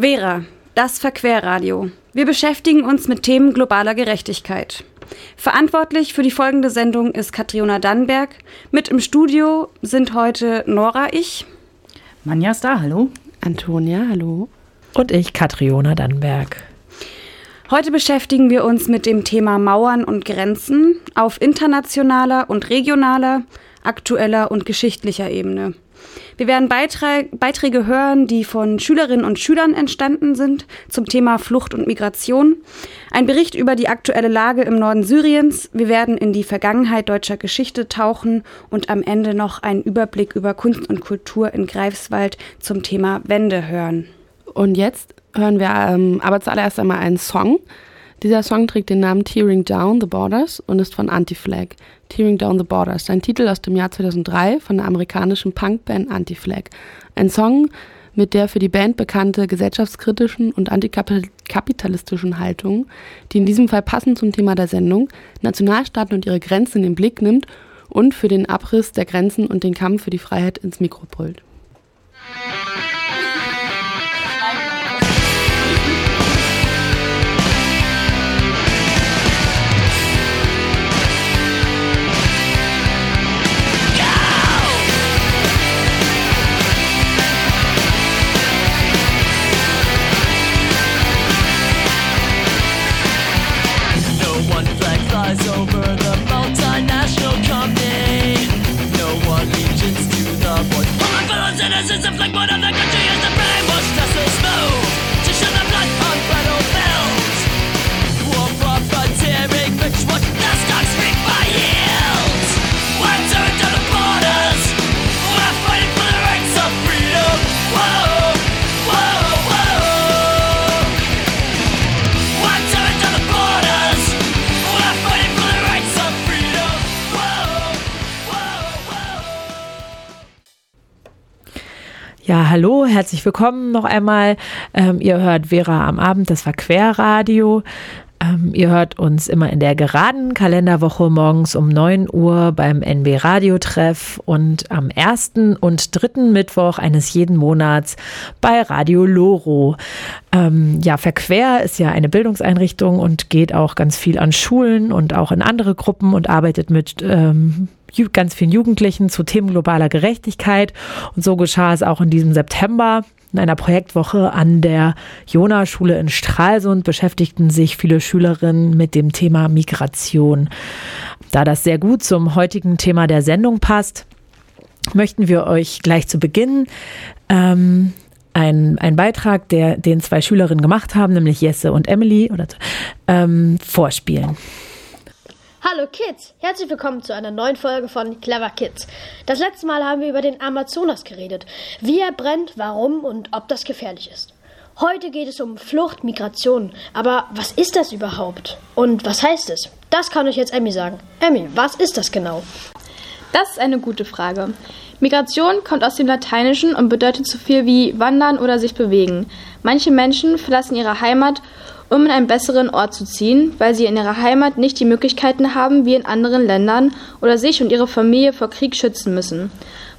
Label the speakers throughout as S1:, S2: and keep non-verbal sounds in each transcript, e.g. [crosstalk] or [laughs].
S1: Vera, das Verquerradio. Wir beschäftigen uns mit Themen globaler Gerechtigkeit. Verantwortlich für die folgende Sendung ist Katriona Dannberg. Mit im Studio sind heute Nora, ich.
S2: Manja ist da, hallo.
S3: Antonia, hallo.
S4: Und ich, Katriona Dannberg.
S1: Heute beschäftigen wir uns mit dem Thema Mauern und Grenzen auf internationaler und regionaler, aktueller und geschichtlicher Ebene. Wir werden Beiträge hören, die von Schülerinnen und Schülern entstanden sind zum Thema Flucht und Migration. Ein Bericht über die aktuelle Lage im Norden Syriens. Wir werden in die Vergangenheit deutscher Geschichte tauchen und am Ende noch einen Überblick über Kunst und Kultur in Greifswald zum Thema Wende hören.
S3: Und jetzt hören wir ähm, aber zuallererst einmal einen Song. Dieser Song trägt den Namen Tearing Down the Borders und ist von Anti-Flag. Tearing Down the Borders, ein Titel aus dem Jahr 2003 von der amerikanischen Punkband Anti-Flag. Ein Song mit der für die Band bekannte gesellschaftskritischen und antikapitalistischen Haltung, die in diesem Fall passend zum Thema der Sendung Nationalstaaten und ihre Grenzen in den Blick nimmt und für den Abriss der Grenzen und den Kampf für die Freiheit ins Mikro brüllt.
S4: Herzlich willkommen noch einmal. Ähm, ihr hört Vera am Abend, das war Querradio. Ähm, ihr hört uns immer in der geraden Kalenderwoche morgens um 9 Uhr beim NB Radiotreff und am ersten und dritten Mittwoch eines jeden Monats bei Radio Loro. Ähm, ja, Verquer ist ja eine Bildungseinrichtung und geht auch ganz viel an Schulen und auch in andere Gruppen und arbeitet mit ähm, ganz vielen Jugendlichen zu Themen globaler Gerechtigkeit. Und so geschah es auch in diesem September. In einer Projektwoche an der Jona-Schule in Stralsund beschäftigten sich viele Schülerinnen mit dem Thema Migration. Da das sehr gut zum heutigen Thema der Sendung passt, möchten wir euch gleich zu Beginn ähm, einen, einen Beitrag, der, den zwei Schülerinnen gemacht haben, nämlich Jesse und Emily, oder, ähm, vorspielen.
S5: Hallo Kids, herzlich willkommen zu einer neuen Folge von Clever Kids. Das letzte Mal haben wir über den Amazonas geredet, wie er brennt, warum und ob das gefährlich ist. Heute geht es um Flucht, Migration. Aber was ist das überhaupt? Und was heißt es? Das kann euch jetzt Emmy sagen. Emmy, was ist das genau?
S6: Das ist eine gute Frage. Migration kommt aus dem Lateinischen und bedeutet so viel wie wandern oder sich bewegen. Manche Menschen verlassen ihre Heimat um in einen besseren Ort zu ziehen, weil sie in ihrer Heimat nicht die Möglichkeiten haben wie in anderen Ländern oder sich und ihre Familie vor Krieg schützen müssen.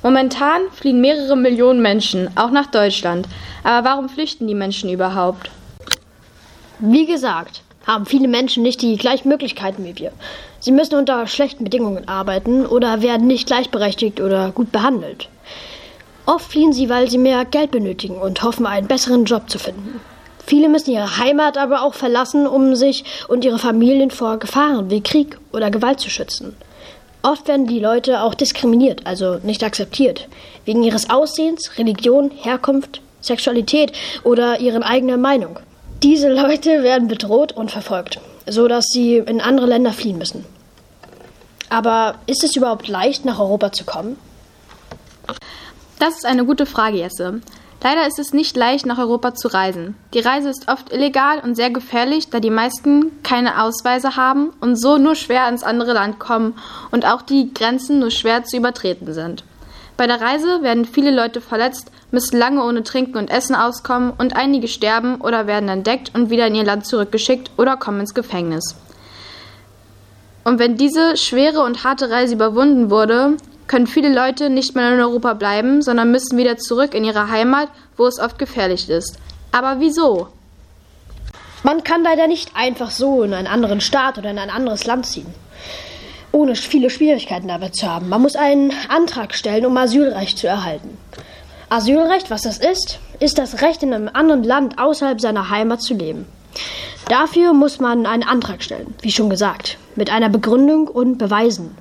S6: Momentan fliehen mehrere Millionen Menschen, auch nach Deutschland. Aber warum flüchten die Menschen überhaupt?
S5: Wie gesagt, haben viele Menschen nicht die gleichen Möglichkeiten wie wir. Sie müssen unter schlechten Bedingungen arbeiten oder werden nicht gleichberechtigt oder gut behandelt. Oft fliehen sie, weil sie mehr Geld benötigen und hoffen, einen besseren Job zu finden. Viele müssen ihre Heimat aber auch verlassen, um sich und ihre Familien vor Gefahren wie Krieg oder Gewalt zu schützen. Oft werden die Leute auch diskriminiert, also nicht akzeptiert, wegen ihres Aussehens, Religion, Herkunft, Sexualität oder ihrer eigenen Meinung. Diese Leute werden bedroht und verfolgt, so dass sie in andere Länder fliehen müssen. Aber ist es überhaupt leicht, nach Europa zu kommen?
S6: Das ist eine gute Frage, Jesse. Leider ist es nicht leicht, nach Europa zu reisen. Die Reise ist oft illegal und sehr gefährlich, da die meisten keine Ausweise haben und so nur schwer ins andere Land kommen und auch die Grenzen nur schwer zu übertreten sind. Bei der Reise werden viele Leute verletzt, müssen lange ohne Trinken und Essen auskommen und einige sterben oder werden entdeckt und wieder in ihr Land zurückgeschickt oder kommen ins Gefängnis. Und wenn diese schwere und harte Reise überwunden wurde, können viele Leute nicht mehr in Europa bleiben, sondern müssen wieder zurück in ihre Heimat, wo es oft gefährlich ist. Aber wieso?
S5: Man kann leider nicht einfach so in einen anderen Staat oder in ein anderes Land ziehen, ohne viele Schwierigkeiten dabei zu haben. Man muss einen Antrag stellen, um Asylrecht zu erhalten. Asylrecht, was das ist, ist das Recht, in einem anderen Land außerhalb seiner Heimat zu leben. Dafür muss man einen Antrag stellen, wie schon gesagt, mit einer Begründung und Beweisen,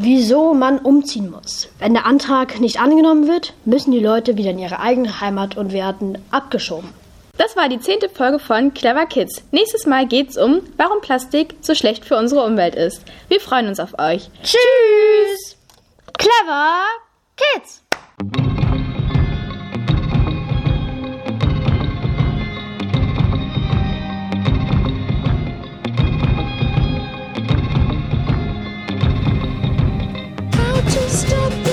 S5: wieso man umziehen muss. Wenn der Antrag nicht angenommen wird, müssen die Leute wieder in ihre eigene Heimat und werden abgeschoben.
S6: Das war die zehnte Folge von Clever Kids. Nächstes Mal geht's um, warum Plastik so schlecht für unsere Umwelt ist. Wir freuen uns auf euch.
S5: Tschüss! Clever Kids!
S2: stop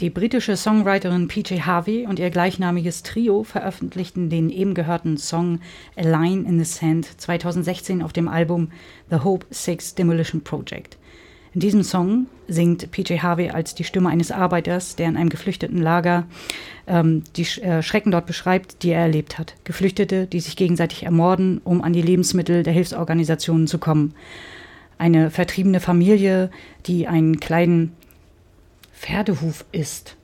S2: Die britische Songwriterin PJ Harvey und ihr gleichnamiges Trio veröffentlichten den eben gehörten Song A Line in the Sand 2016 auf dem Album The Hope Six Demolition Project. In diesem Song singt PJ Harvey als die Stimme eines Arbeiters, der in einem geflüchteten Lager ähm, die äh, Schrecken dort beschreibt, die er erlebt hat. Geflüchtete, die sich gegenseitig ermorden, um an die Lebensmittel der Hilfsorganisationen zu kommen. Eine vertriebene Familie, die einen kleinen Pferdehuf ist.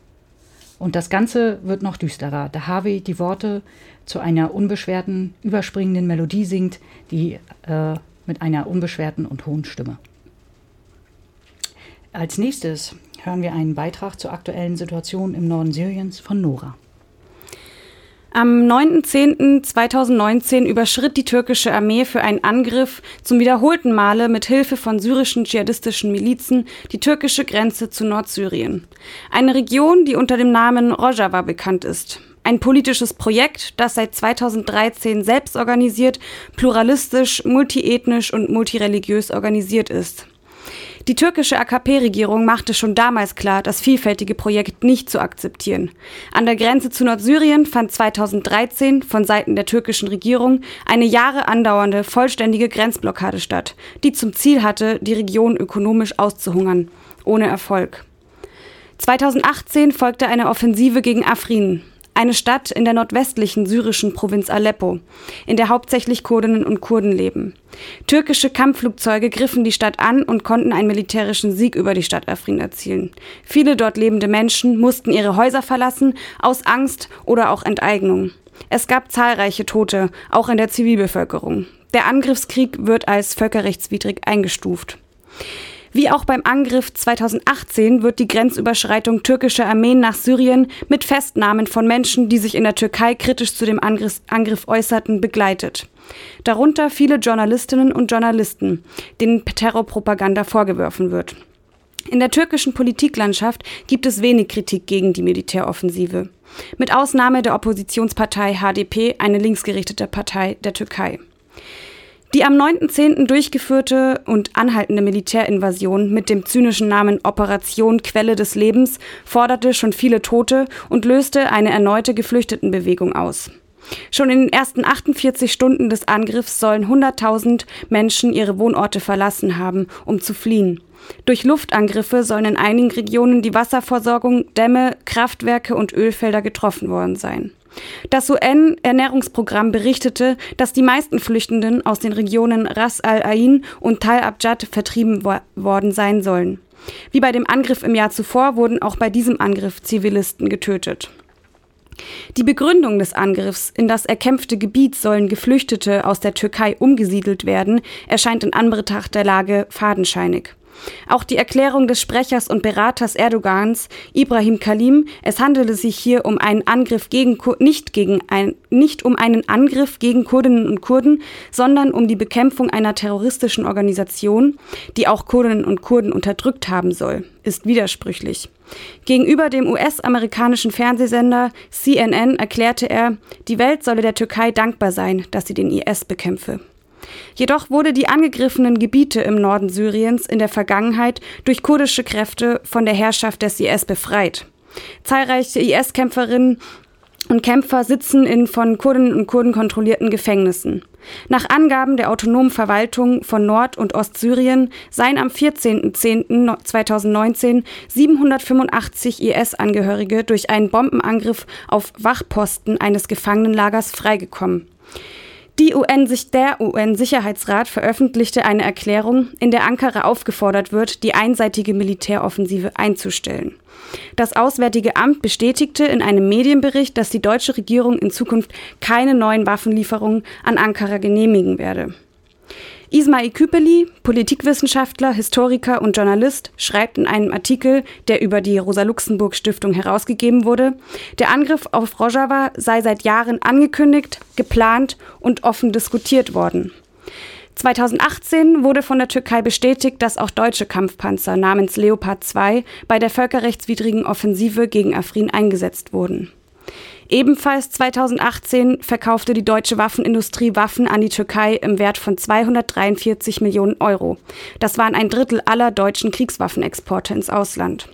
S2: Und das Ganze wird noch düsterer, da Harvey die Worte zu einer unbeschwerten, überspringenden Melodie singt, die äh, mit einer unbeschwerten und hohen Stimme. Als nächstes hören wir einen Beitrag zur aktuellen Situation im Norden Syriens von Nora.
S1: Am 9.10.2019 überschritt die türkische Armee für einen Angriff zum wiederholten Male mit Hilfe von syrischen dschihadistischen Milizen die türkische Grenze zu Nordsyrien. Eine Region, die unter dem Namen Rojava bekannt ist. Ein politisches Projekt, das seit 2013 selbst organisiert, pluralistisch, multiethnisch und multireligiös organisiert ist. Die türkische AKP-Regierung machte schon damals klar, das vielfältige Projekt nicht zu akzeptieren. An der Grenze zu Nordsyrien fand 2013 von Seiten der türkischen Regierung eine Jahre andauernde vollständige Grenzblockade statt, die zum Ziel hatte, die Region ökonomisch auszuhungern. Ohne Erfolg. 2018 folgte eine Offensive gegen Afrin, eine Stadt in der nordwestlichen syrischen Provinz Aleppo, in der hauptsächlich Kurdinnen und Kurden leben. Türkische Kampfflugzeuge griffen die Stadt an und konnten einen militärischen Sieg über die Stadt Afrin erzielen. Viele dort lebende Menschen mussten ihre Häuser verlassen, aus Angst oder auch Enteignung. Es gab zahlreiche Tote, auch in der Zivilbevölkerung. Der Angriffskrieg wird als völkerrechtswidrig eingestuft. Wie auch beim Angriff 2018 wird die Grenzüberschreitung türkischer Armeen nach Syrien mit Festnahmen von Menschen, die sich in der Türkei kritisch zu dem Angriff, Angriff äußerten, begleitet. Darunter viele Journalistinnen und Journalisten, denen Terrorpropaganda vorgeworfen wird. In der türkischen Politiklandschaft gibt es wenig Kritik gegen die Militäroffensive. Mit Ausnahme der Oppositionspartei HDP, eine linksgerichtete Partei der Türkei. Die am 9.10. durchgeführte und anhaltende Militärinvasion mit dem zynischen Namen Operation Quelle des Lebens forderte schon viele Tote und löste eine erneute Geflüchtetenbewegung aus. Schon in den ersten 48 Stunden des Angriffs sollen 100.000 Menschen ihre Wohnorte verlassen haben, um zu fliehen. Durch Luftangriffe sollen in einigen Regionen die Wasserversorgung, Dämme, Kraftwerke und Ölfelder getroffen worden sein. Das UN-Ernährungsprogramm berichtete, dass die meisten Flüchtenden aus den Regionen Ras al-Ain und Tal Abjad vertrieben wo worden sein sollen. Wie bei dem Angriff im Jahr zuvor wurden auch bei diesem Angriff Zivilisten getötet. Die Begründung des Angriffs in das erkämpfte Gebiet sollen Geflüchtete aus der Türkei umgesiedelt werden, erscheint in Anbetracht der Lage fadenscheinig. Auch die Erklärung des Sprechers und Beraters Erdogans, Ibrahim Kalim, es handele sich hier um einen Angriff gegen nicht gegen ein nicht um einen Angriff gegen Kurdinnen und Kurden, sondern um die Bekämpfung einer terroristischen Organisation, die auch Kurdinnen und Kurden unterdrückt haben soll, ist widersprüchlich. Gegenüber dem US-amerikanischen Fernsehsender CNN erklärte er, die Welt solle der Türkei dankbar sein, dass sie den IS bekämpfe. Jedoch wurde die angegriffenen Gebiete im Norden Syriens in der Vergangenheit durch kurdische Kräfte von der Herrschaft des IS befreit. Zahlreiche IS-Kämpferinnen und Kämpfer sitzen in von Kurdinnen und Kurden kontrollierten Gefängnissen. Nach Angaben der autonomen Verwaltung von Nord- und Ostsyrien seien am 14.10.2019 785 IS-Angehörige durch einen Bombenangriff auf Wachposten eines Gefangenenlagers freigekommen. Die UN, der UN-Sicherheitsrat veröffentlichte eine Erklärung, in der Ankara aufgefordert wird, die einseitige Militäroffensive einzustellen. Das Auswärtige Amt bestätigte in einem Medienbericht, dass die deutsche Regierung in Zukunft keine neuen Waffenlieferungen an Ankara genehmigen werde. Ismail Küpeli, Politikwissenschaftler, Historiker und Journalist, schreibt in einem Artikel, der über die Rosa-Luxemburg-Stiftung herausgegeben wurde, der Angriff auf Rojava sei seit Jahren angekündigt, geplant und offen diskutiert worden. 2018 wurde von der Türkei bestätigt, dass auch deutsche Kampfpanzer namens Leopard 2 bei der völkerrechtswidrigen Offensive gegen Afrin eingesetzt wurden. Ebenfalls 2018 verkaufte die deutsche Waffenindustrie Waffen an die Türkei im Wert von 243 Millionen Euro. Das waren ein Drittel aller deutschen Kriegswaffenexporte ins Ausland.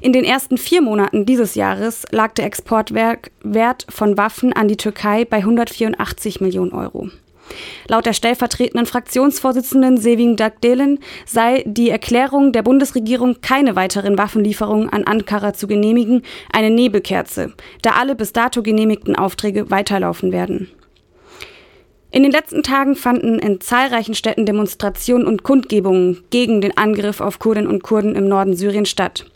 S1: In den ersten vier Monaten dieses Jahres lag der Exportwert von Waffen an die Türkei bei 184 Millionen Euro. Laut der stellvertretenden Fraktionsvorsitzenden Sevin Dagdelen sei die Erklärung der Bundesregierung, keine weiteren Waffenlieferungen an Ankara zu genehmigen, eine Nebelkerze, da alle bis dato genehmigten Aufträge weiterlaufen werden. In den letzten Tagen fanden in zahlreichen Städten Demonstrationen und Kundgebungen gegen den Angriff auf Kurdinnen und Kurden im Norden Syriens statt.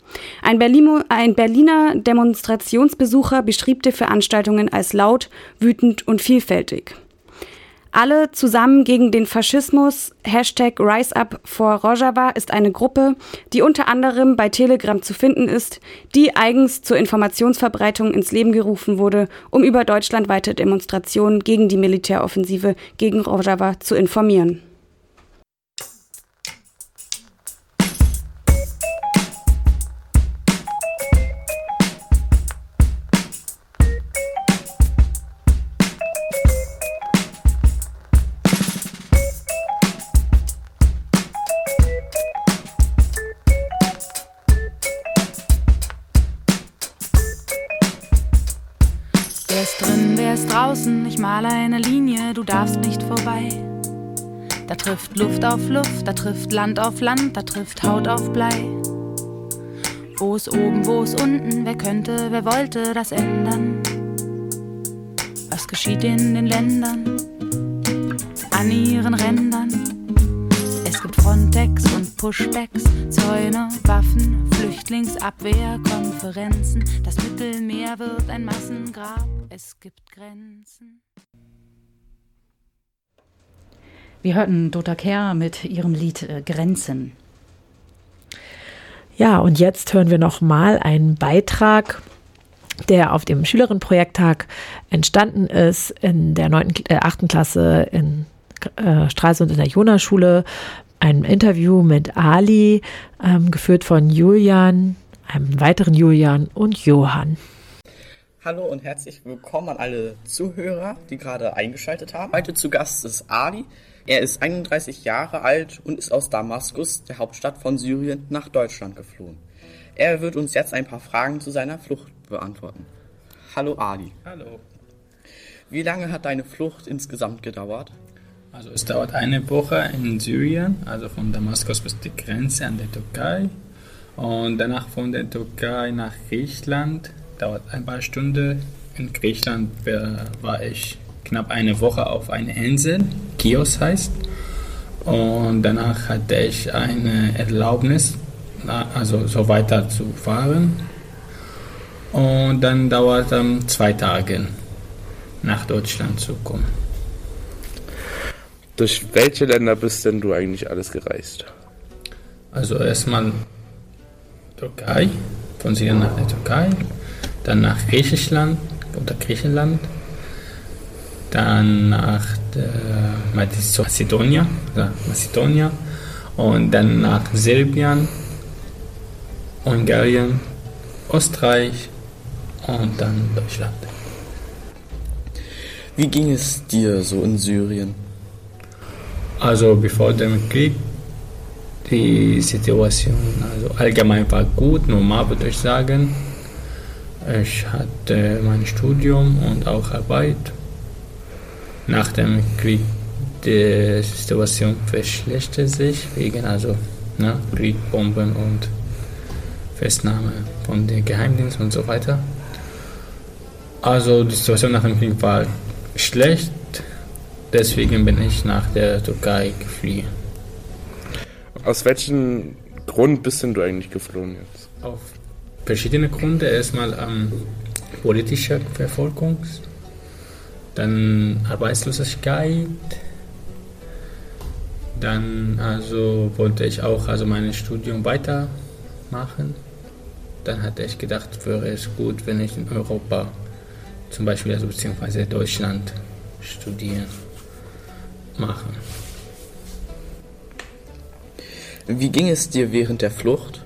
S1: Ein, Berlimo, ein Berliner Demonstrationsbesucher beschrieb die Veranstaltungen als laut, wütend und vielfältig. Alle zusammen gegen den Faschismus. Hashtag RiseUp for Rojava ist eine Gruppe, die unter anderem bei Telegram zu finden ist, die eigens zur Informationsverbreitung ins Leben gerufen wurde, um über deutschlandweite Demonstrationen gegen die Militäroffensive gegen Rojava zu informieren.
S7: Trifft Luft auf Luft, da trifft Land auf Land, da trifft Haut auf Blei. Wo ist oben, wo ist unten, wer könnte, wer wollte das ändern? Was geschieht in den Ländern, an ihren Rändern? Es gibt Frontex und Pushbacks, Zäune, Waffen, Flüchtlingsabwehr, Konferenzen. Das Mittelmeer wird ein Massengrab es gibt Grenzen.
S2: Wir hörten Dota Kerr mit ihrem Lied äh, Grenzen.
S4: Ja, und jetzt hören wir noch mal einen Beitrag, der auf dem Schülerinnenprojekttag entstanden ist, in der 9., äh, 8. Klasse in äh, Stralsund in der Jona-Schule. Ein Interview mit Ali, ähm, geführt von Julian, einem weiteren Julian und Johann.
S8: Hallo und herzlich willkommen an alle Zuhörer, die gerade eingeschaltet haben. Heute zu Gast ist Ali. Er ist 31 Jahre alt und ist aus Damaskus, der Hauptstadt von Syrien, nach Deutschland geflohen. Er wird uns jetzt ein paar Fragen zu seiner Flucht beantworten. Hallo Ali.
S9: Hallo.
S8: Wie lange hat deine Flucht insgesamt gedauert?
S9: Also es dauert eine Woche in Syrien, also von Damaskus bis die Grenze an der Türkei und danach von der Türkei nach Griechenland dauert ein paar Stunden. In Griechenland war ich knapp eine Woche auf einer Insel, Chios heißt. Und danach hatte ich eine Erlaubnis, also so weiter zu fahren. Und dann dauert es zwei Tage, nach Deutschland zu kommen.
S10: Durch welche Länder bist denn du eigentlich alles gereist?
S9: Also erstmal Türkei, von Syrien nach der Türkei, dann nach Griechenland oder Griechenland, dann nach Mazedonien, Mazedonien und dann nach Serbien, Ungarn, Österreich und dann Deutschland.
S8: Wie ging es dir so in Syrien?
S9: Also bevor dem Krieg, die Situation also allgemein war gut, normal würde ich sagen. Ich hatte mein Studium und auch Arbeit. Nach dem Krieg die Situation verschlechterte sich wegen also ne, Krieg, Bomben und Festnahme von den Geheimdiensten und so weiter. Also die Situation nach dem Krieg war schlecht, deswegen bin ich nach der Türkei geflohen.
S10: Aus welchem Grund bist denn du eigentlich geflohen jetzt?
S9: Auf verschiedene Gründe. Erstmal ähm, politische Verfolgung, dann Arbeitslosigkeit, dann also wollte ich auch also mein Studium weitermachen. Dann hatte ich gedacht, wäre es gut, wenn ich in Europa zum Beispiel also beziehungsweise Deutschland studieren, machen.
S8: Wie ging es dir während der Flucht?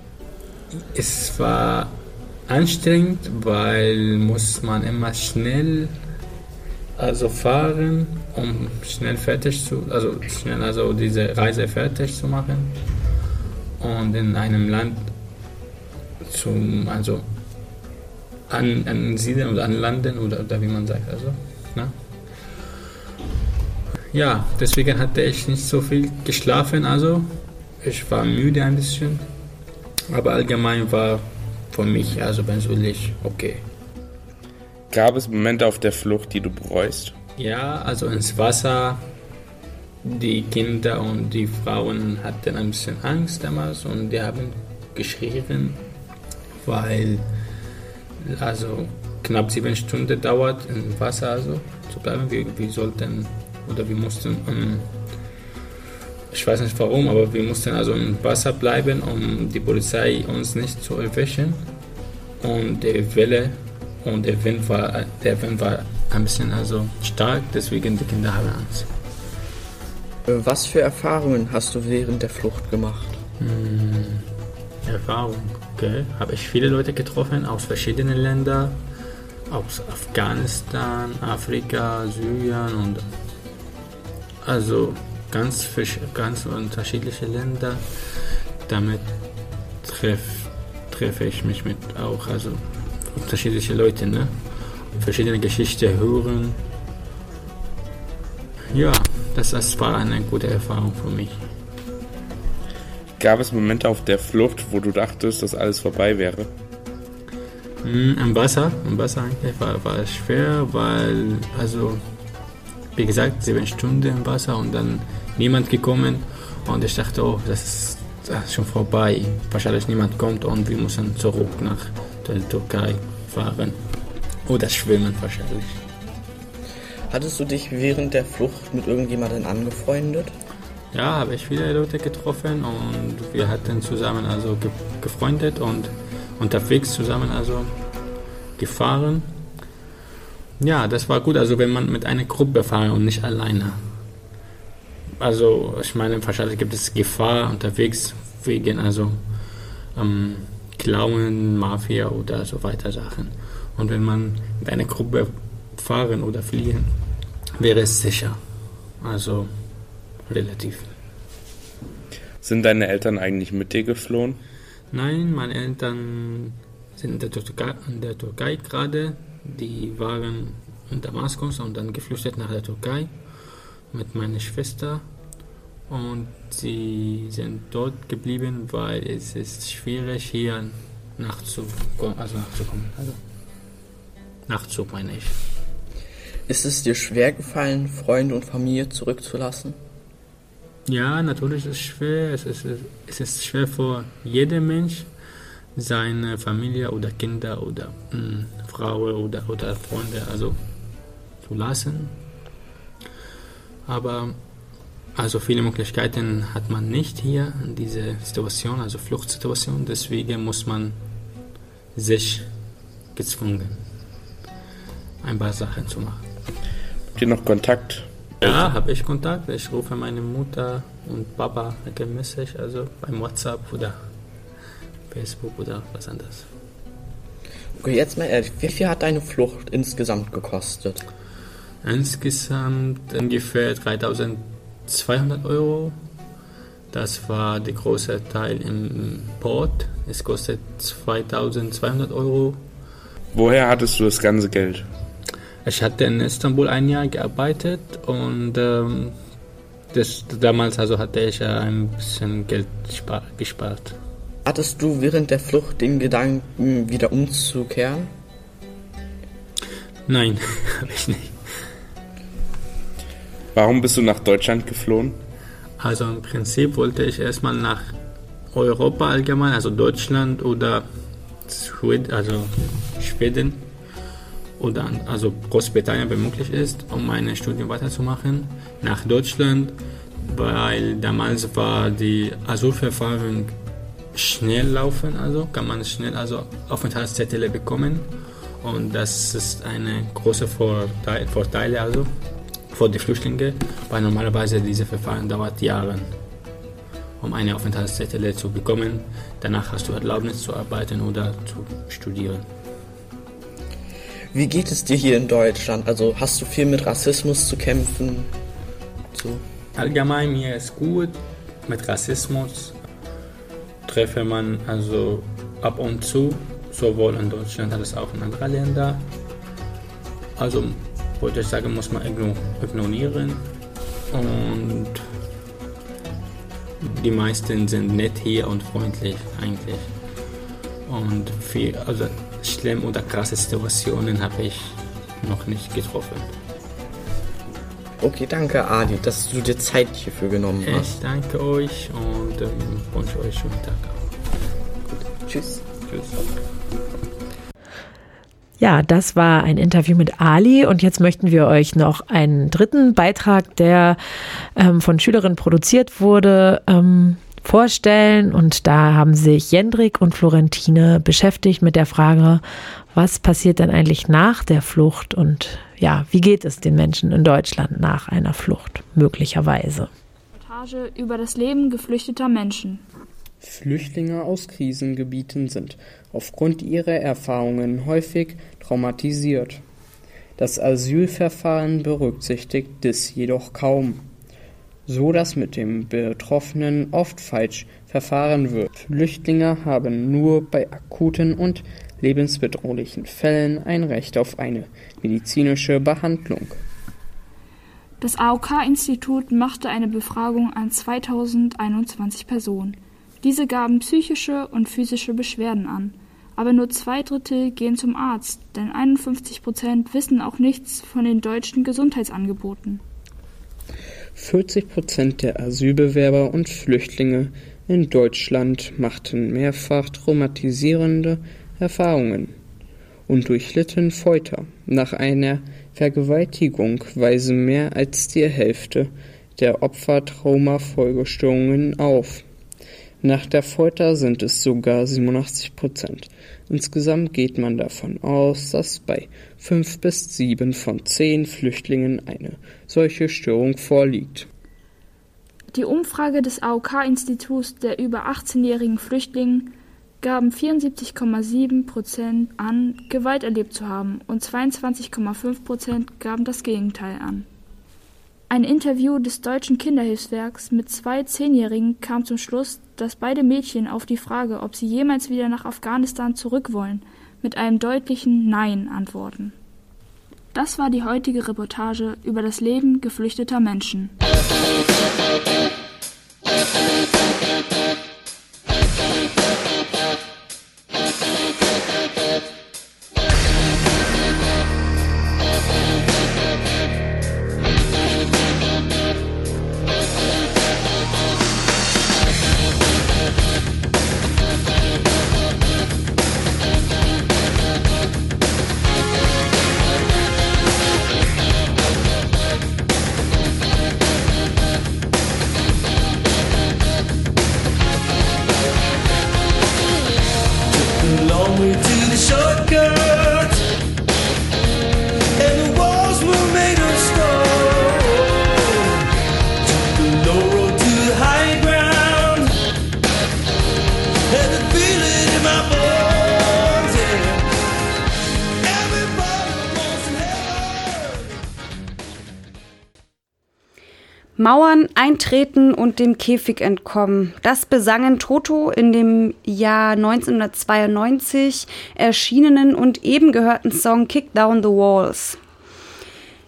S9: Es war anstrengend, weil muss man immer schnell also fahren, um schnell fertig zu, also schnell also diese Reise fertig zu machen und in einem Land zum also an, ansiedeln oder anlanden oder, oder wie man sagt. Also, ne? Ja, deswegen hatte ich nicht so viel geschlafen, also ich war müde ein bisschen, aber allgemein war für mich also persönlich okay.
S10: Gab es Momente auf der Flucht, die du bereust?
S9: Ja, also ins Wasser. Die Kinder und die Frauen hatten ein bisschen Angst damals und die haben geschrien, weil also knapp sieben Stunden dauert im Wasser also zu bleiben. Wir, wir sollten oder wir mussten, um, ich weiß nicht warum, aber wir mussten also im Wasser bleiben, um die Polizei uns nicht zu erwischen. Und die Welle und der Wind war, der Wind war ein bisschen also stark, deswegen die Kinder haben Angst.
S8: Äh, was für Erfahrungen hast du während der Flucht gemacht?
S9: Hm, Erfahrung, okay. Habe ich viele Leute getroffen aus verschiedenen Ländern, aus Afghanistan, Afrika, Syrien und also ganz, ganz unterschiedliche Länder. Damit treffe treff ich mich mit auch also unterschiedliche Leute, ne? verschiedene Geschichten hören. Ja, das, das war eine gute Erfahrung für mich.
S10: Gab es Momente auf der Flucht, wo du dachtest, dass alles vorbei wäre?
S9: Mm, Im Wasser, im Wasser war, war es schwer, weil, also, wie gesagt, sieben Stunden im Wasser und dann niemand gekommen und ich dachte, oh, das ist, das ist schon vorbei. Wahrscheinlich niemand kommt und wir müssen zurück nach der Türkei fahren oder schwimmen wahrscheinlich.
S8: Hattest du dich während der Flucht mit irgendjemandem angefreundet?
S9: Ja, habe ich viele Leute getroffen und wir hatten zusammen also ge gefreundet und unterwegs zusammen also gefahren. Ja, das war gut, also wenn man mit einer Gruppe fährt und nicht alleine. Also ich meine, wahrscheinlich gibt es Gefahr unterwegs wegen also ähm, Klauen, Mafia oder so weiter Sachen. Und wenn man mit einer Gruppe fahren oder fliehen, wäre es sicher. Also relativ.
S10: Sind deine Eltern eigentlich mit dir geflohen?
S9: Nein, meine Eltern sind in der Türkei, in der Türkei gerade. Die waren in Damaskus und dann geflüchtet nach der Türkei mit meiner Schwester. Und sie sind dort geblieben, weil es ist schwierig hier nachzukommen. Also nachzukommen. Also Nachzug meine ich.
S8: Ist es dir schwer gefallen, Freunde und Familie zurückzulassen?
S9: Ja, natürlich ist es schwer. Es ist, es ist schwer für jeden Mensch, seine Familie oder Kinder oder mh, hm, Frau oder, oder Freunde also zu lassen. Aber Also viele Möglichkeiten hat man nicht hier in dieser Situation, also Fluchtsituation. Deswegen muss man sich gezwungen, ein paar Sachen zu machen.
S10: Habt ihr noch Kontakt?
S9: Ja, habe ich Kontakt. Ich rufe meine Mutter und Papa regelmäßig, also beim WhatsApp oder Facebook oder was anderes.
S8: Okay, jetzt mal ehrlich, wie viel hat deine Flucht insgesamt gekostet?
S9: Insgesamt ungefähr 3200 Euro. Das war der große Teil im Port. Es kostet 2200 Euro.
S10: Woher hattest du das ganze Geld?
S9: Ich hatte in Istanbul ein Jahr gearbeitet und ähm, das, damals also hatte ich ein bisschen Geld gespart.
S8: Hattest du während der Flucht den Gedanken, wieder umzukehren?
S9: Nein, [laughs] habe ich nicht.
S10: Warum bist du nach Deutschland geflohen?
S9: Also im Prinzip wollte ich erstmal nach Europa allgemein, also Deutschland oder Schweden, also Schweden oder also Großbritannien, wenn möglich ist, um mein Studium weiterzumachen. Nach Deutschland, weil damals war die Asylverfahren schnell laufen, also kann man schnell also Aufenthaltszettel bekommen und das ist eine große Vorteil, Vorteile also für die Flüchtlinge, weil normalerweise diese Verfahren dauert Jahre, um eine Aufenthaltszettel zu bekommen. Danach hast du Erlaubnis zu arbeiten oder zu studieren.
S8: Wie geht es dir hier in Deutschland? Also hast du viel mit Rassismus zu kämpfen?
S9: So. Allgemein mir ist gut mit Rassismus treffe man also ab und zu, sowohl in Deutschland als auch in anderen Ländern. Also wollte ich sagen, muss man ignorieren. Und die meisten sind nett hier und freundlich eigentlich. Und viel, also schlimm oder krasse Situationen habe ich noch nicht getroffen.
S8: Okay, danke Adi, dass du dir Zeit hierfür genommen hast.
S9: Ich danke euch und ähm, wünsche euch einen schönen Tag.
S8: Gut. Tschüss. Tschüss.
S4: Ja, das war ein Interview mit Ali und jetzt möchten wir euch noch einen dritten Beitrag, der ähm, von Schülerinnen produziert wurde, ähm, vorstellen. Und da haben sich Jendrik und Florentine beschäftigt mit der Frage, was passiert denn eigentlich nach der Flucht und ja, wie geht es den Menschen in Deutschland nach einer Flucht möglicherweise?
S11: Über das Leben geflüchteter Menschen.
S12: Flüchtlinge aus Krisengebieten sind aufgrund ihrer Erfahrungen häufig traumatisiert. Das Asylverfahren berücksichtigt dies jedoch kaum, so dass mit dem Betroffenen oft falsch verfahren wird. Flüchtlinge haben nur bei akuten und lebensbedrohlichen Fällen ein Recht auf eine medizinische Behandlung.
S11: Das AOK-Institut machte eine Befragung an 2021 Personen. Diese gaben psychische und physische Beschwerden an. Aber nur zwei Drittel gehen zum Arzt, denn 51 Prozent wissen auch nichts von den deutschen Gesundheitsangeboten.
S12: 40 Prozent der Asylbewerber und Flüchtlinge in Deutschland machten mehrfach traumatisierende Erfahrungen und durchlitten Folter. Nach einer Vergewaltigung weisen mehr als die Hälfte der Opfer Traumafolgestörungen auf. Nach der Folter sind es sogar 87 Prozent. Insgesamt geht man davon aus, dass bei fünf bis sieben von zehn Flüchtlingen eine solche Störung vorliegt.
S11: Die Umfrage des AOK-Instituts der über 18-jährigen Flüchtlinge gaben 74,7 Prozent an, Gewalt erlebt zu haben und 22,5 Prozent gaben das Gegenteil an. Ein Interview des Deutschen Kinderhilfswerks mit zwei Zehnjährigen kam zum Schluss, dass beide Mädchen auf die Frage, ob sie jemals wieder nach Afghanistan zurück wollen, mit einem deutlichen Nein antworten. Das war die heutige Reportage über das Leben geflüchteter Menschen.
S1: Mauern eintreten und dem Käfig entkommen. Das besangen Toto in dem Jahr 1992 erschienenen und eben gehörten Song Kick Down the Walls.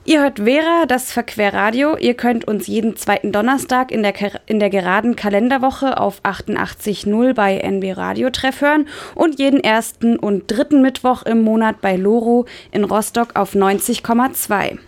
S1: Ihr hört Vera, das Verquerradio. Ihr könnt uns jeden zweiten Donnerstag in der, in der geraden Kalenderwoche auf 88.0 bei NB Radio Treff hören und jeden ersten und dritten Mittwoch im Monat bei Loro in Rostock auf 90,2.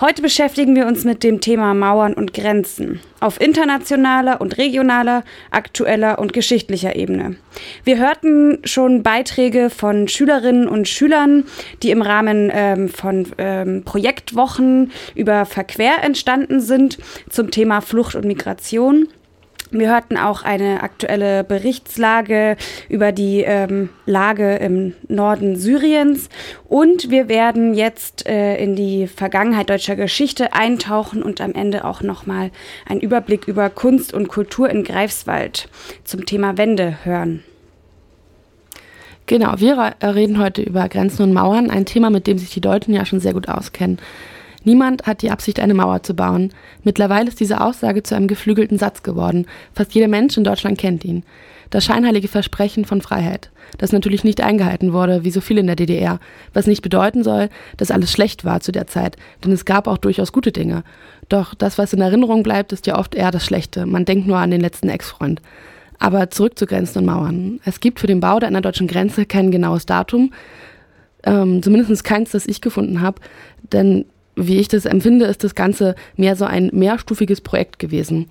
S1: Heute beschäftigen wir uns mit dem Thema Mauern und Grenzen auf internationaler und regionaler, aktueller und geschichtlicher Ebene. Wir hörten schon Beiträge von Schülerinnen und Schülern, die im Rahmen ähm, von ähm, Projektwochen über Verquer entstanden sind zum Thema Flucht und Migration. Wir hörten auch eine aktuelle Berichtslage über die ähm, Lage im Norden Syriens und wir werden jetzt äh, in die Vergangenheit deutscher Geschichte eintauchen und am Ende auch nochmal einen Überblick über Kunst und Kultur in Greifswald zum Thema Wende hören.
S3: Genau, wir reden heute über Grenzen und Mauern, ein Thema, mit dem sich die Deutschen ja schon sehr gut auskennen. Niemand hat die Absicht, eine Mauer zu bauen. Mittlerweile ist diese Aussage zu einem geflügelten Satz geworden. Fast jeder Mensch in Deutschland kennt ihn. Das scheinheilige Versprechen von Freiheit, das natürlich nicht eingehalten wurde, wie so viel in der DDR, was nicht bedeuten soll, dass alles schlecht war zu der Zeit, denn es gab auch durchaus gute Dinge. Doch das, was in Erinnerung bleibt, ist ja oft eher das Schlechte. Man denkt nur an den letzten Ex-Freund. Aber zurück zu Grenzen und Mauern. Es gibt für den Bau der deutschen Grenze kein genaues Datum, ähm, zumindest keins, das ich gefunden habe, denn wie ich das empfinde, ist das Ganze mehr so ein mehrstufiges Projekt gewesen.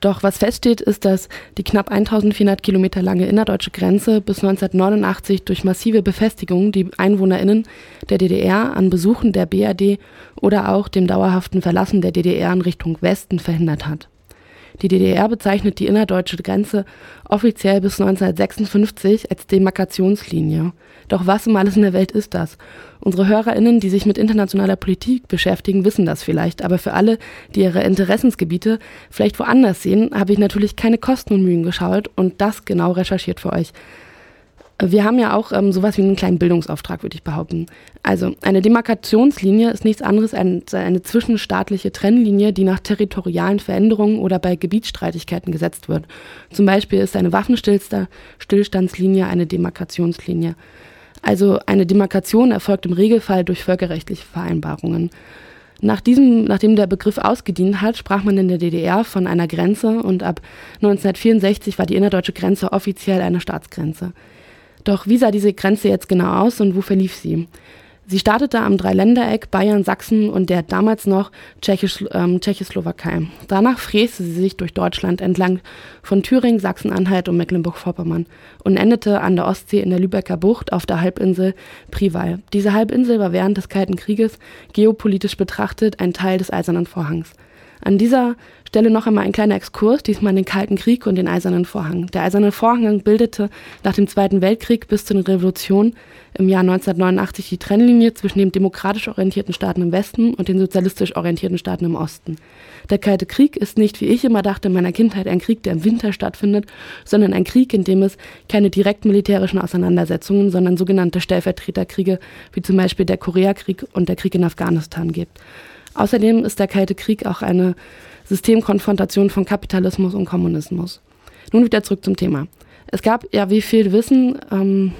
S3: Doch was feststeht, ist, dass die knapp 1400 Kilometer lange innerdeutsche Grenze bis 1989 durch massive Befestigungen die EinwohnerInnen der DDR an Besuchen der BRD oder auch dem dauerhaften Verlassen der DDR in Richtung Westen verhindert hat. Die DDR bezeichnet die innerdeutsche Grenze offiziell bis 1956 als Demarkationslinie. Doch was um alles in der Welt ist das? Unsere HörerInnen, die sich mit internationaler Politik beschäftigen, wissen das vielleicht. Aber für alle, die ihre Interessensgebiete vielleicht woanders sehen, habe ich natürlich keine Kosten und Mühen geschaut und das genau recherchiert für euch. Wir haben ja auch ähm, sowas wie einen kleinen Bildungsauftrag, würde ich behaupten. Also eine Demarkationslinie ist nichts anderes als eine zwischenstaatliche Trennlinie, die nach territorialen Veränderungen oder bei Gebietsstreitigkeiten gesetzt wird. Zum Beispiel ist eine Waffenstillstandslinie eine Demarkationslinie. Also eine Demarkation erfolgt im Regelfall durch völkerrechtliche Vereinbarungen. Nach diesem, nachdem der Begriff ausgedient hat, sprach man in der DDR von einer Grenze und ab 1964 war die innerdeutsche Grenze offiziell eine Staatsgrenze. Doch wie sah diese Grenze jetzt genau aus und wo verlief sie? Sie startete am Dreiländereck Bayern, Sachsen und der damals noch Tschechisch, ähm, Tschechoslowakei. Danach fräste sie sich durch Deutschland entlang von Thüringen, Sachsen-Anhalt und Mecklenburg-Vorpommern und endete an der Ostsee in der Lübecker Bucht auf der Halbinsel Prival. Diese Halbinsel war während des Kalten Krieges geopolitisch betrachtet ein Teil des Eisernen Vorhangs. An dieser Stelle noch einmal ein kleiner Exkurs, diesmal in den Kalten Krieg und den Eisernen Vorhang. Der Eiserne Vorhang bildete nach dem Zweiten Weltkrieg bis zur Revolution im Jahr 1989 die Trennlinie zwischen den demokratisch orientierten Staaten im Westen und den sozialistisch orientierten Staaten im Osten. Der Kalte Krieg ist nicht, wie ich immer dachte in meiner Kindheit, ein Krieg, der im Winter stattfindet, sondern ein Krieg, in dem es keine direkt militärischen Auseinandersetzungen, sondern sogenannte Stellvertreterkriege, wie zum Beispiel der Koreakrieg und der Krieg in Afghanistan gibt. Außerdem ist der Kalte Krieg auch eine Systemkonfrontation von Kapitalismus und Kommunismus. Nun wieder zurück zum Thema. Es gab ja, wie viele wissen, ähm,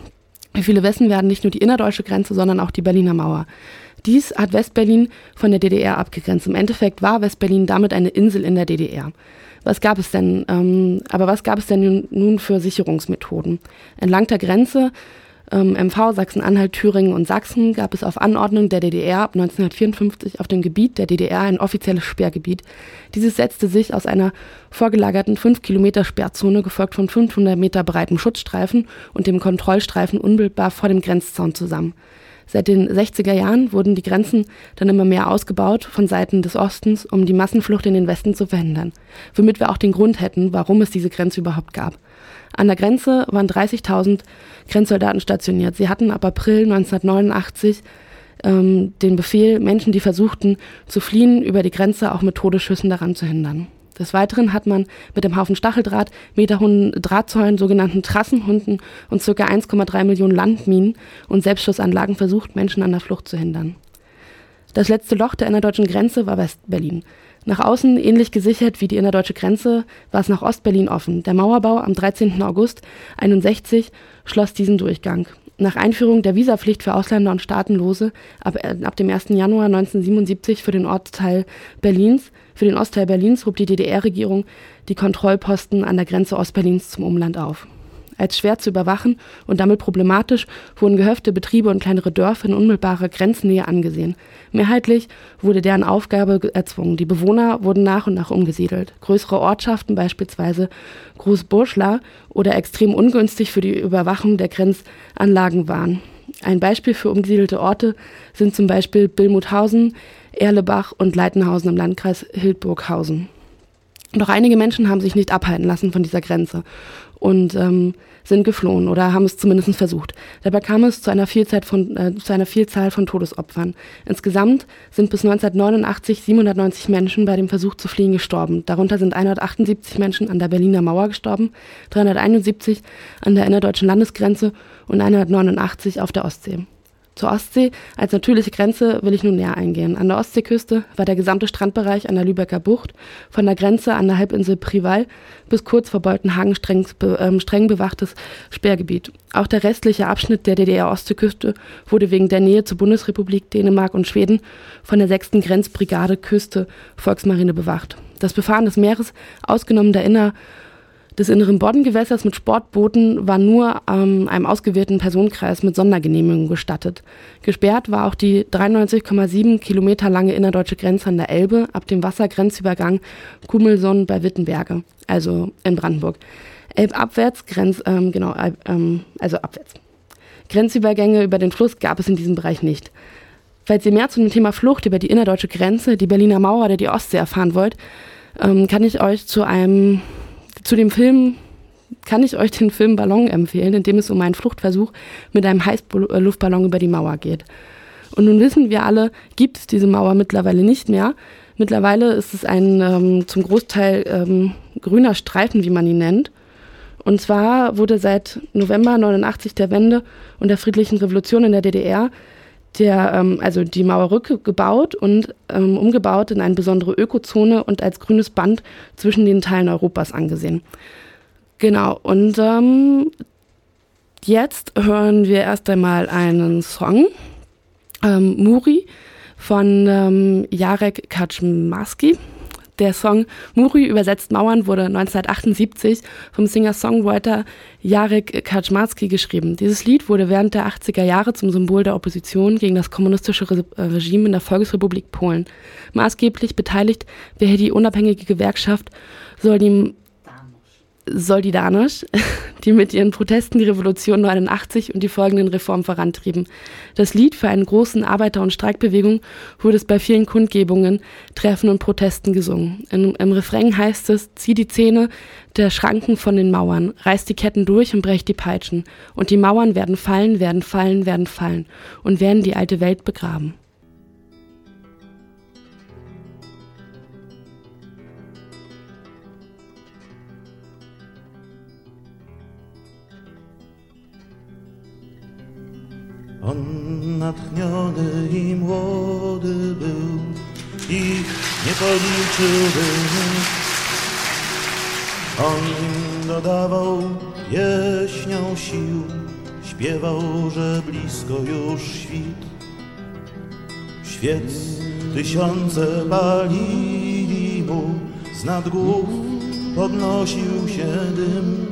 S3: wie viele wissen werden, nicht nur die innerdeutsche Grenze, sondern auch die Berliner Mauer. Dies hat Westberlin von der DDR abgegrenzt. Im Endeffekt war Westberlin damit eine Insel in der DDR. Was gab es denn? Ähm, aber was gab es denn nun für Sicherungsmethoden? Entlang der Grenze ähm, MV Sachsen-Anhalt, Thüringen und Sachsen gab es auf Anordnung der DDR ab 1954 auf dem Gebiet der DDR ein offizielles Sperrgebiet. Dieses setzte sich aus einer vorgelagerten 5 Kilometer Sperrzone, gefolgt von 500 Meter breitem Schutzstreifen und dem Kontrollstreifen unmittelbar vor dem Grenzzaun zusammen. Seit den 60er Jahren wurden die Grenzen dann immer mehr ausgebaut von Seiten des Ostens, um die Massenflucht in den Westen zu verhindern, womit wir auch den Grund hätten, warum es diese Grenze überhaupt gab. An der Grenze waren 30.000 Grenzsoldaten stationiert. Sie hatten ab April 1989 ähm, den Befehl, Menschen, die versuchten zu fliehen, über die Grenze auch mit Todesschüssen daran zu hindern. Des Weiteren hat man mit dem Haufen Stacheldraht, meterhohen Drahtzäunen, sogenannten Trassenhunden und ca. 1,3 Millionen Landminen und Selbstschussanlagen versucht, Menschen an der Flucht zu hindern. Das letzte Loch der innerdeutschen Grenze war Westberlin. Nach außen ähnlich gesichert wie die innerdeutsche Grenze war es nach Ostberlin offen. Der Mauerbau am 13. August 61 schloss diesen Durchgang. Nach Einführung der Visapflicht für Ausländer und Staatenlose ab, äh, ab dem 1. Januar 1977 für den Ortsteil Berlins, für den Ostteil Berlins hob die DDR-Regierung die Kontrollposten an der Grenze Ostberlins zum Umland auf als schwer zu überwachen und damit problematisch wurden Gehöfte, Betriebe und kleinere Dörfer in unmittelbarer Grenznähe angesehen. Mehrheitlich wurde deren Aufgabe erzwungen. Die Bewohner wurden nach und nach umgesiedelt. Größere Ortschaften, beispielsweise Großburschla oder extrem ungünstig für die Überwachung der Grenzanlagen waren. Ein Beispiel für umgesiedelte Orte sind zum Beispiel Billmuthausen, Erlebach und Leitenhausen im Landkreis Hildburghausen. Doch einige Menschen haben sich nicht abhalten lassen von dieser Grenze und ähm, sind geflohen oder haben es zumindest versucht. Dabei kam es zu einer, Vielzahl von, äh, zu einer Vielzahl von Todesopfern. Insgesamt sind bis 1989 790 Menschen bei dem Versuch zu fliehen gestorben. Darunter sind 178 Menschen an der Berliner Mauer gestorben, 371 an der innerdeutschen Landesgrenze und 189 auf der Ostsee. Zur Ostsee als natürliche Grenze will ich nun näher eingehen. An der Ostseeküste war der gesamte Strandbereich an der Lübecker Bucht von der Grenze an der Halbinsel Prival bis kurz vor Beutenhagen streng, äh, streng bewachtes Sperrgebiet. Auch der restliche Abschnitt der DDR-Ostseeküste wurde wegen der Nähe zur Bundesrepublik Dänemark und Schweden von der 6. Grenzbrigade Küste Volksmarine bewacht. Das Befahren des Meeres, ausgenommen der Inner- des inneren Boddengewässers mit Sportbooten war nur ähm, einem ausgewählten Personenkreis mit Sondergenehmigung gestattet. Gesperrt war auch die 93,7 Kilometer lange innerdeutsche Grenze an der Elbe ab dem Wassergrenzübergang Kumelson bei Wittenberge, also in Brandenburg. Elbabwärts, Grenz, ähm, genau, ähm, also abwärts. Grenzübergänge über den Fluss gab es in diesem Bereich nicht. Falls ihr mehr zu dem Thema Flucht über die innerdeutsche Grenze, die Berliner Mauer oder die Ostsee erfahren wollt, ähm, kann ich euch zu einem zu dem Film kann ich euch den Film Ballon empfehlen, in dem es um einen Fluchtversuch mit einem Heißluftballon über die Mauer geht. Und nun wissen wir alle, gibt es diese Mauer mittlerweile nicht mehr. Mittlerweile ist es ein ähm, zum Großteil ähm, grüner Streifen, wie man ihn nennt. Und zwar wurde seit November 89 der Wende und der friedlichen Revolution in der DDR der, ähm, also die Mauer rückgebaut und ähm, umgebaut in eine besondere Ökozone und als grünes Band zwischen den Teilen Europas angesehen. Genau, und ähm, jetzt hören wir erst einmal einen Song, ähm, Muri von ähm, Jarek Kaczmarski. Der Song Muri übersetzt Mauern wurde 1978 vom Singer-Songwriter Jarek Kaczmarski geschrieben. Dieses Lied wurde während der 80er Jahre zum Symbol der Opposition gegen das kommunistische Re äh, Regime in der Volksrepublik Polen. Maßgeblich beteiligt wäre die unabhängige Gewerkschaft Soldim Soldidanisch, [laughs] die mit ihren Protesten die Revolution 89 und die folgenden Reformen vorantrieben. Das Lied für einen großen Arbeiter- und Streikbewegung wurde es bei vielen Kundgebungen, Treffen und Protesten gesungen. Im, Im Refrain heißt es, zieh die Zähne der Schranken von den Mauern, reiß die Ketten durch und brech die Peitschen. Und die Mauern werden fallen, werden fallen, werden fallen und werden die alte Welt begraben.
S13: On natchniony i młody był i nie policzyłby On im dodawał pieśnią sił, śpiewał, że blisko już świt. Świec tysiące palili mu, z nad głów podnosił się dym.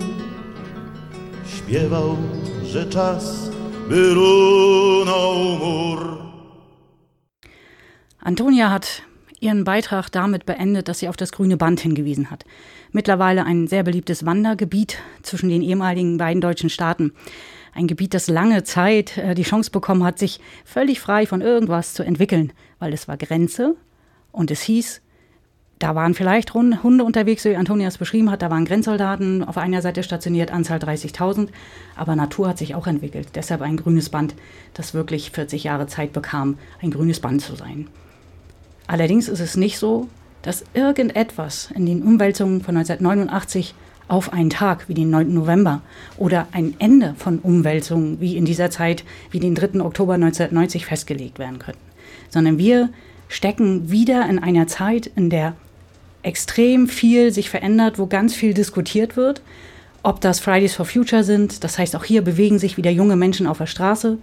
S13: Śpiewał, że czas
S2: Antonia hat ihren Beitrag damit beendet, dass sie auf das grüne Band hingewiesen hat. Mittlerweile ein sehr beliebtes Wandergebiet zwischen den ehemaligen beiden deutschen Staaten. Ein Gebiet, das lange Zeit äh, die Chance bekommen hat, sich völlig frei von irgendwas zu entwickeln, weil es war Grenze und es hieß, da waren vielleicht Hunde unterwegs, wie Antonia es beschrieben hat. Da waren Grenzsoldaten auf einer Seite stationiert, Anzahl 30.000. Aber Natur hat sich auch entwickelt. Deshalb ein grünes Band, das wirklich 40 Jahre Zeit bekam, ein grünes Band zu sein. Allerdings ist es nicht so, dass irgendetwas in den Umwälzungen von 1989 auf einen Tag wie den 9. November oder ein Ende von Umwälzungen wie in dieser Zeit wie den 3. Oktober 1990 festgelegt werden können. sondern wir stecken wieder in einer Zeit, in der extrem viel sich verändert, wo ganz viel diskutiert wird. Ob das Fridays for Future sind, das heißt auch hier bewegen sich wieder junge Menschen auf der Straße.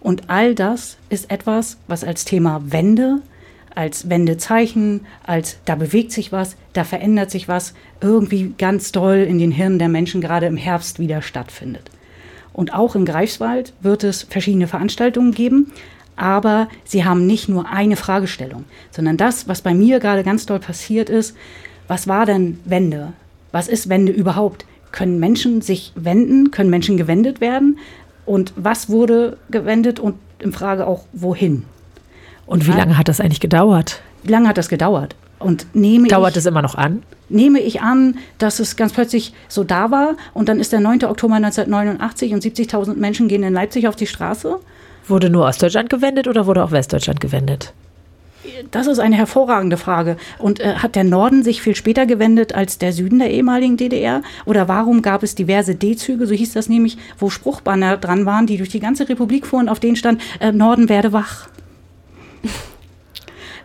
S2: Und all das ist etwas, was als Thema Wende, als Wendezeichen, als da bewegt sich was, da verändert sich was, irgendwie ganz doll in den Hirnen der Menschen gerade im Herbst wieder stattfindet. Und auch in Greifswald wird es verschiedene Veranstaltungen geben, aber sie haben nicht nur eine Fragestellung, sondern das, was bei mir gerade ganz doll passiert ist, was war denn Wende? Was ist Wende überhaupt? Können Menschen sich wenden? Können Menschen gewendet werden? Und was wurde gewendet und in Frage auch wohin?
S4: Und wie lange hat das eigentlich gedauert?
S2: Wie lange hat das gedauert? Und nehme
S4: Dauert
S2: ich,
S4: es immer noch an?
S2: Nehme ich an, dass es ganz plötzlich so da war und dann ist der 9. Oktober 1989 und 70.000 Menschen gehen in Leipzig auf die Straße?
S4: Wurde nur Ostdeutschland gewendet oder wurde auch Westdeutschland gewendet?
S2: Das ist eine hervorragende Frage. Und äh, hat der Norden sich viel später gewendet als der Süden der ehemaligen DDR? Oder warum gab es diverse D-Züge, so hieß das nämlich, wo Spruchbanner dran waren, die durch die ganze Republik fuhren, auf denen stand, äh, Norden werde wach?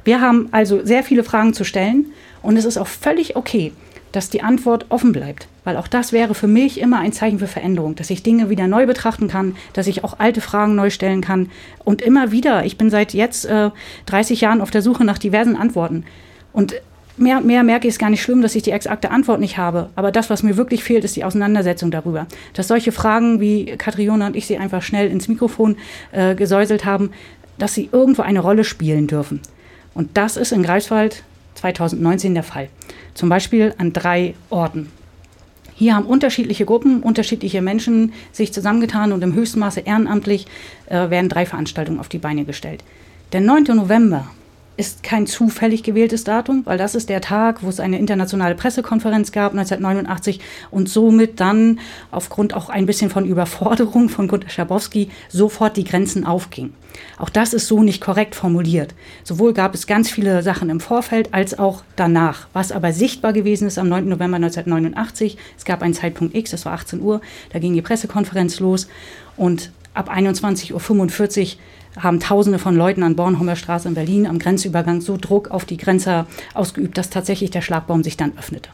S2: Wir haben also sehr viele Fragen zu stellen und es ist auch völlig okay, dass die Antwort offen bleibt, weil auch das wäre für mich immer ein Zeichen für Veränderung, dass ich Dinge wieder neu betrachten kann, dass ich auch alte Fragen neu stellen kann und immer wieder, ich bin seit jetzt äh, 30 Jahren auf der Suche nach diversen Antworten und mehr und mehr merke ich es gar nicht schlimm, dass ich die exakte Antwort nicht habe. Aber das, was mir wirklich fehlt, ist die Auseinandersetzung darüber. Dass solche Fragen, wie Katriona und ich sie einfach schnell ins Mikrofon äh, gesäuselt haben, dass sie irgendwo eine Rolle spielen dürfen. Und das ist in Greifswald 2019 der Fall. Zum Beispiel an drei Orten. Hier haben unterschiedliche Gruppen, unterschiedliche Menschen sich zusammengetan und im höchsten Maße ehrenamtlich äh, werden drei Veranstaltungen auf die Beine gestellt. Der 9. November ist kein zufällig gewähltes Datum, weil das ist der Tag, wo es eine internationale Pressekonferenz gab 1989 und somit dann aufgrund auch ein bisschen von Überforderung von Gunter Schabowski sofort die Grenzen aufgingen. Auch das ist so nicht korrekt formuliert. Sowohl gab es ganz viele Sachen im Vorfeld als auch danach. Was aber sichtbar gewesen ist am 9. November 1989, es gab einen Zeitpunkt X, das war 18 Uhr, da ging die Pressekonferenz los und ab 21.45 Uhr haben Tausende von Leuten an Bornholmer Straße in Berlin am Grenzübergang so Druck auf die Grenzer ausgeübt, dass tatsächlich der Schlagbaum sich dann öffnete.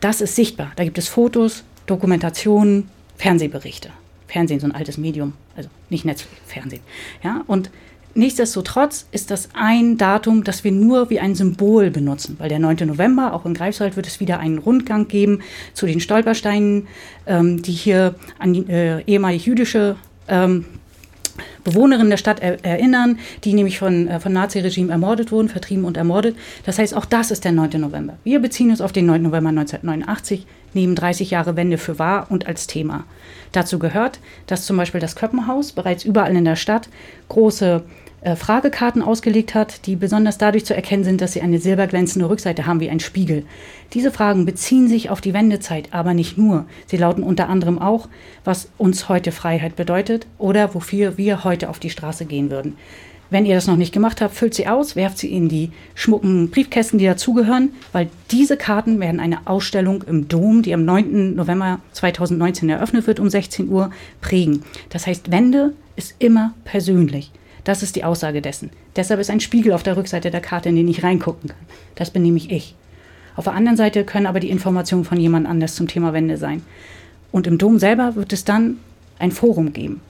S2: Das ist sichtbar. Da gibt es Fotos, Dokumentationen, Fernsehberichte. Fernsehen, so ein altes Medium, also nicht Netflix, Fernsehen. Ja, und nichtsdestotrotz ist das ein Datum, das wir nur wie ein Symbol benutzen, weil der 9. November, auch in Greifswald, wird es wieder einen Rundgang geben zu den Stolpersteinen, ähm, die hier an die, äh, ehemalig jüdische ähm, Bewohnerinnen der Stadt er erinnern, die nämlich von, äh, von Naziregime ermordet wurden, vertrieben und ermordet. Das heißt, auch das ist der 9. November. Wir beziehen uns auf den 9. November 1989, nehmen 30 Jahre Wende für wahr und als Thema. Dazu gehört, dass zum Beispiel das Köppenhaus bereits überall in der Stadt große Fragekarten ausgelegt hat, die besonders dadurch zu erkennen sind, dass sie eine silberglänzende Rückseite haben wie ein Spiegel. Diese Fragen beziehen sich auf die Wendezeit, aber nicht nur. Sie lauten unter anderem auch, was uns heute Freiheit bedeutet oder wofür wir heute auf die Straße gehen würden. Wenn ihr das noch nicht gemacht habt, füllt sie aus, werft sie in die schmucken Briefkästen, die dazugehören, weil diese Karten werden eine Ausstellung im Dom, die am 9. November 2019 eröffnet wird, um 16 Uhr prägen. Das heißt, Wende ist immer persönlich. Das ist die Aussage dessen. Deshalb ist ein Spiegel auf der Rückseite der Karte, in den ich reingucken kann. Das bin nämlich ich. Auf der anderen Seite können aber die Informationen von jemand anders zum Thema Wende sein. Und im Dom selber wird es dann ein Forum geben.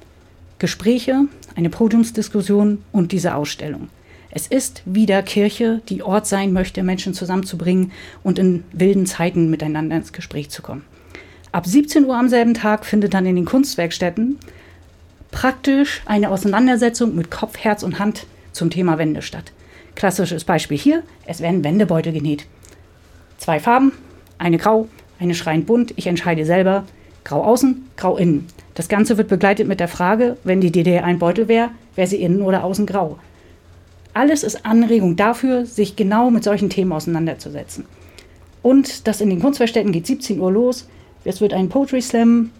S2: Gespräche, eine Podiumsdiskussion und diese Ausstellung. Es ist wieder Kirche, die Ort sein möchte, Menschen zusammenzubringen und in wilden Zeiten miteinander ins Gespräch zu kommen. Ab 17 Uhr am selben Tag findet dann in den Kunstwerkstätten praktisch eine Auseinandersetzung mit Kopf, Herz und Hand zum Thema Wende statt. Klassisches Beispiel hier, es werden Wendebeutel genäht. Zwei Farben, eine grau, eine schreiend bunt, ich entscheide selber, grau außen, grau innen. Das Ganze wird begleitet mit der Frage, wenn die DDR ein Beutel wäre, wäre sie innen oder außen grau. Alles ist Anregung dafür, sich genau mit solchen Themen auseinanderzusetzen. Und das in den Kunstverstätten geht 17 Uhr los. Es wird einen Poetry Slam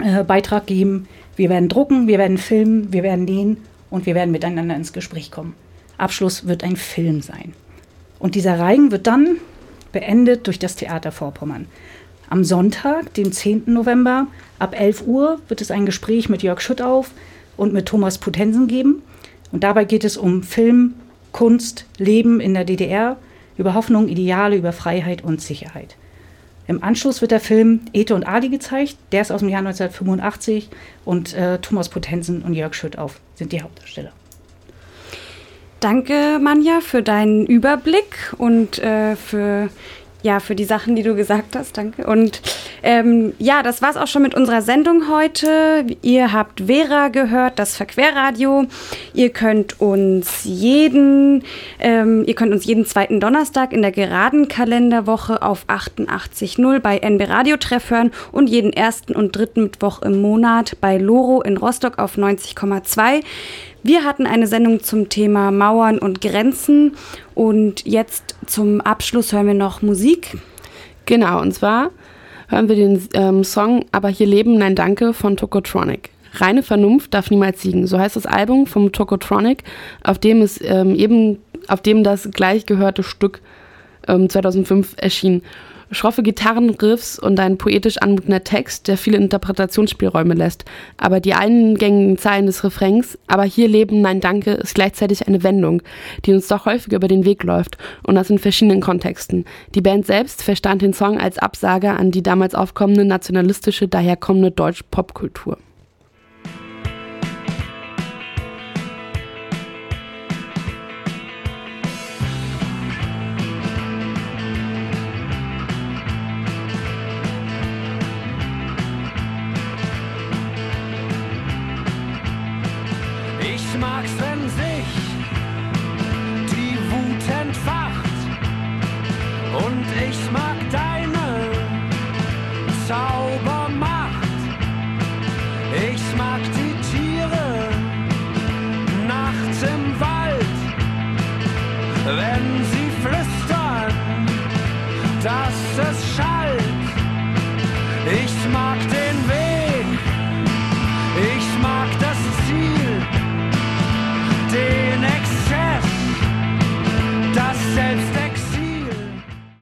S2: äh, Beitrag geben. Wir werden drucken, wir werden filmen, wir werden nähen und wir werden miteinander ins Gespräch kommen. Abschluss wird ein Film sein. Und dieser Reigen wird dann beendet durch das Theater Vorpommern. Am Sonntag, den 10. November, ab 11 Uhr wird es ein Gespräch mit Jörg Schüttauf und mit Thomas Putensen geben. Und dabei geht es um Film, Kunst, Leben in der DDR, über Hoffnung, Ideale, über Freiheit und Sicherheit. Im Anschluss wird der Film Ete und Ali gezeigt. Der ist aus dem Jahr 1985 und äh, Thomas Potensen und Jörg Schüttauf sind die Hauptdarsteller.
S1: Danke, Manja, für deinen Überblick und äh, für ja, für die Sachen, die du gesagt hast, danke. Und ähm, ja, das war's auch schon mit unserer Sendung heute. Ihr habt Vera gehört, das Verquerradio. Ihr könnt uns jeden, ähm, ihr könnt uns jeden zweiten Donnerstag in der geraden Kalenderwoche auf 88.0 bei NB Radio Treff hören und jeden ersten und dritten Mittwoch im Monat bei Loro in Rostock auf 90,2. Wir hatten eine Sendung zum Thema Mauern und Grenzen und jetzt zum Abschluss hören wir noch Musik.
S3: Genau, und zwar hören wir den ähm, Song Aber hier leben, nein danke von Tokotronic. Reine Vernunft darf niemals siegen. So heißt das Album vom Tokotronic, auf dem es ähm, eben, auf dem das gleich gehörte Stück ähm, 2005 erschien. Schroffe Gitarrenriffs und ein poetisch anmutender Text, der viele Interpretationsspielräume lässt. Aber die eingängigen Zeilen des Refrains, aber hier leben, nein danke, ist gleichzeitig eine Wendung, die uns doch häufig über den Weg läuft und das in verschiedenen Kontexten. Die Band selbst verstand den Song als Absage an die damals aufkommende nationalistische, daherkommende deutsche Popkultur.